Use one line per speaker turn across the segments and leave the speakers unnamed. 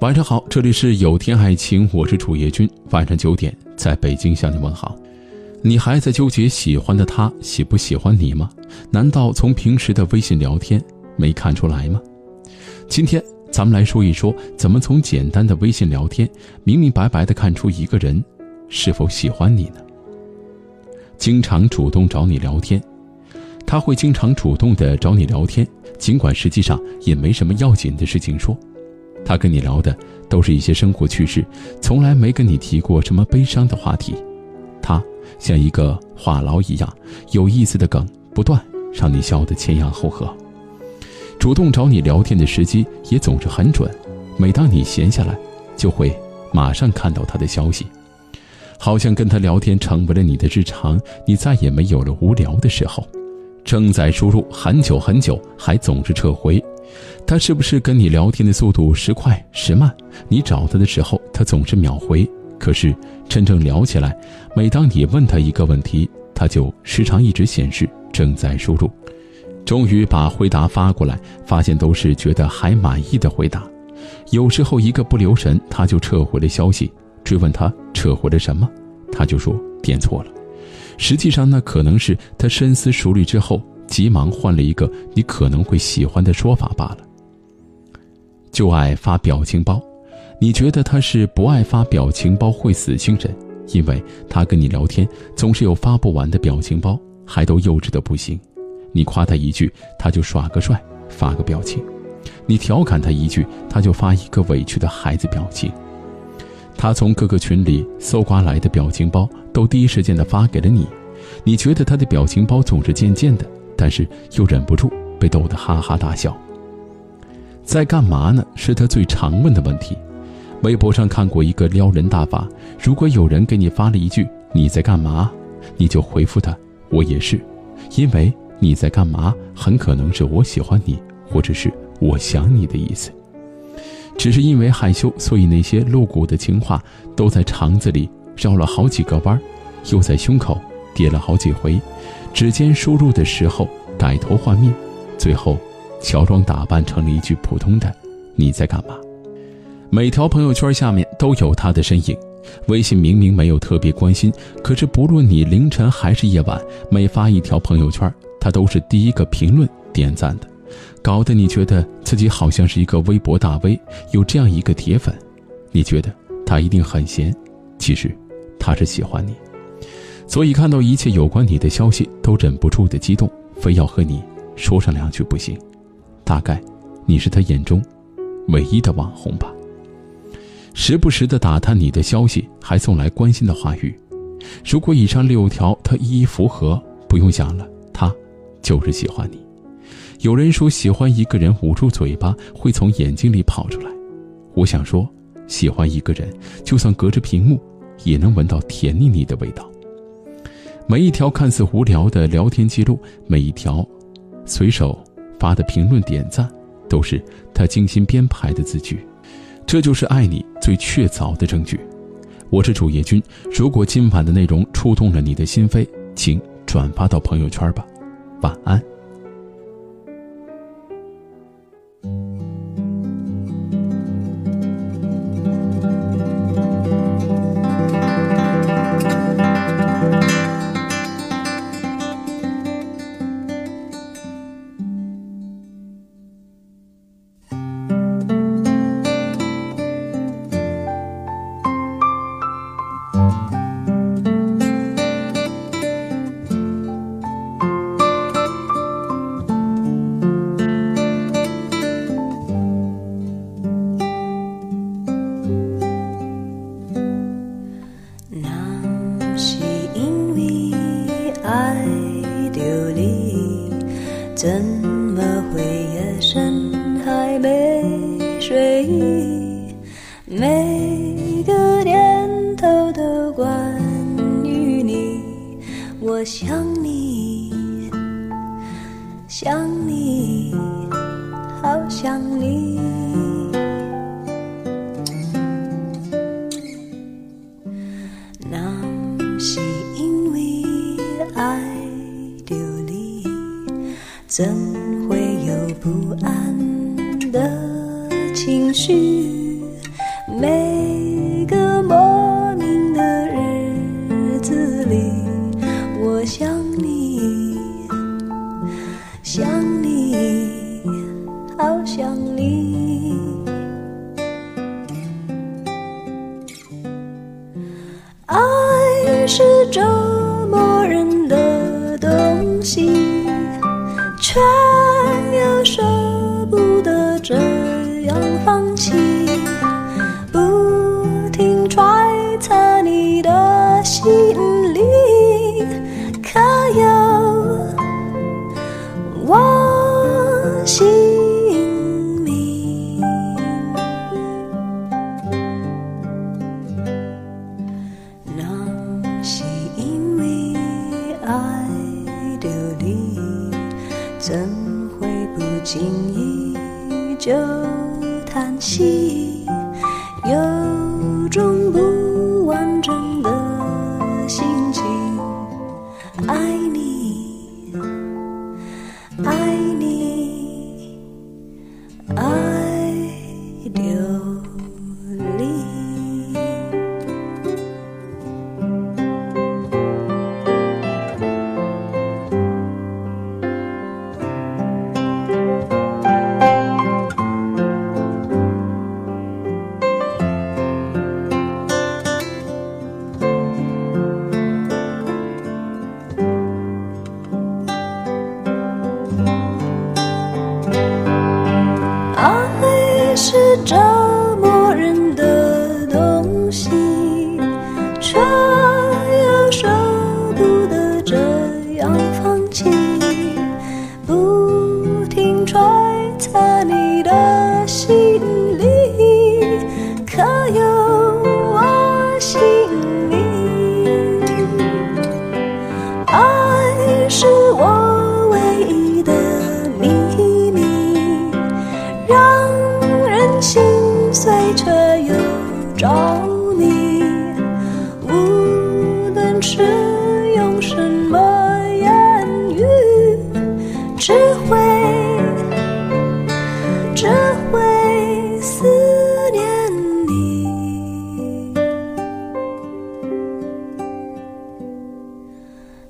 晚上好，这里是有天爱情，我是楚叶君。晚上九点，在北京向你问好。你还在纠结喜欢的他喜不喜欢你吗？难道从平时的微信聊天没看出来吗？今天咱们来说一说，怎么从简单的微信聊天，明明白白的看出一个人是否喜欢你呢？经常主动找你聊天，他会经常主动的找你聊天，尽管实际上也没什么要紧的事情说。他跟你聊的都是一些生活趣事，从来没跟你提过什么悲伤的话题。他像一个话痨一样，有意思的梗不断，让你笑得前仰后合。主动找你聊天的时机也总是很准，每当你闲下来，就会马上看到他的消息，好像跟他聊天成为了你的日常，你再也没有了无聊的时候。正在输入很久很久，还总是撤回。他是不是跟你聊天的速度时快时慢？你找他的时候，他总是秒回。可是真正聊起来，每当你问他一个问题，他就时常一直显示正在输入。终于把回答发过来，发现都是觉得还满意的回答。有时候一个不留神，他就撤回了消息。追问他撤回了什么，他就说点错了。实际上，那可能是他深思熟虑之后。急忙换了一个你可能会喜欢的说法罢了。就爱发表情包，你觉得他是不爱发表情包会死星人，因为他跟你聊天总是有发不完的表情包，还都幼稚的不行。你夸他一句，他就耍个帅发个表情；你调侃他一句，他就发一个委屈的孩子表情。他从各个群里搜刮来的表情包，都第一时间的发给了你。你觉得他的表情包总是贱贱的。但是又忍不住被逗得哈哈大笑。在干嘛呢？是他最常问的问题。微博上看过一个撩人大法：如果有人给你发了一句“你在干嘛”，你就回复他“我也是”，因为你在干嘛很可能是我喜欢你，或者是我想你的意思。只是因为害羞，所以那些露骨的情话都在肠子里绕了好几个弯，又在胸口叠了好几回。指尖输入的时候改头换面，最后乔装打扮成了一句普通的“你在干嘛”。每条朋友圈下面都有他的身影。微信明明没有特别关心，可是不论你凌晨还是夜晚，每发一条朋友圈，他都是第一个评论点赞的，搞得你觉得自己好像是一个微博大 V，有这样一个铁粉，你觉得他一定很闲，其实他是喜欢你。所以看到一切有关你的消息，都忍不住的激动，非要和你说上两句不行。大概，你是他眼中唯一的网红吧。时不时的打探你的消息，还送来关心的话语。如果以上六条他一一符合，不用想了，他就是喜欢你。有人说喜欢一个人，捂住嘴巴会从眼睛里跑出来。我想说，喜欢一个人，就算隔着屏幕，也能闻到甜腻腻的味道。每一条看似无聊的聊天记录，每一条随手发的评论点赞，都是他精心编排的字句。这就是爱你最确凿的证据。我是主页君，如果今晚的内容触动了你的心扉，请转发到朋友圈吧。晚安。
没睡意？每个念头都关于你，我想你，想你，好想你。那是因为爱。怎会有不安的情绪？每个莫名的日子里，我想你，想你，好想你。爱是折在你的心里，可有我姓名？那是因为爱着你，怎会不经意就叹息？远方只会只会思念你。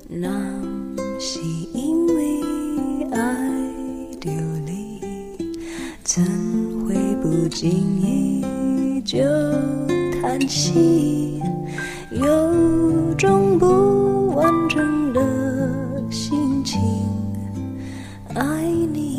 那是因为爱着你，怎会不经意就叹息？有种不爱你。